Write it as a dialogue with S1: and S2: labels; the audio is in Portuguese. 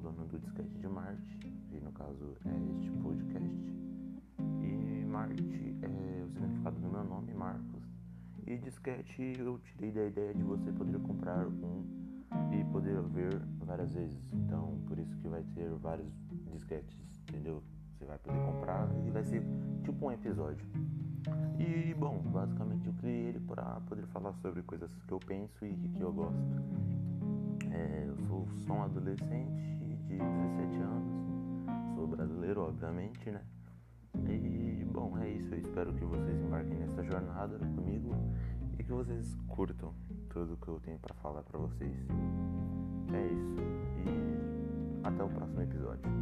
S1: do Disquete de Marte, que no caso é este podcast. E Marte é o significado do meu nome, Marcos. E disquete eu tirei da ideia de você poder comprar um e poder ver várias vezes. Então, por isso que vai ter vários disquetes, entendeu? Você vai poder comprar e vai ser tipo um episódio. E bom, basicamente eu criei ele para poder falar sobre coisas que eu penso e que eu gosto. É, eu sou, sou um adolescente né? E bom, é isso. Eu espero que vocês embarquem nessa jornada comigo e que vocês curtam tudo que eu tenho para falar para vocês. É isso. E até o próximo episódio.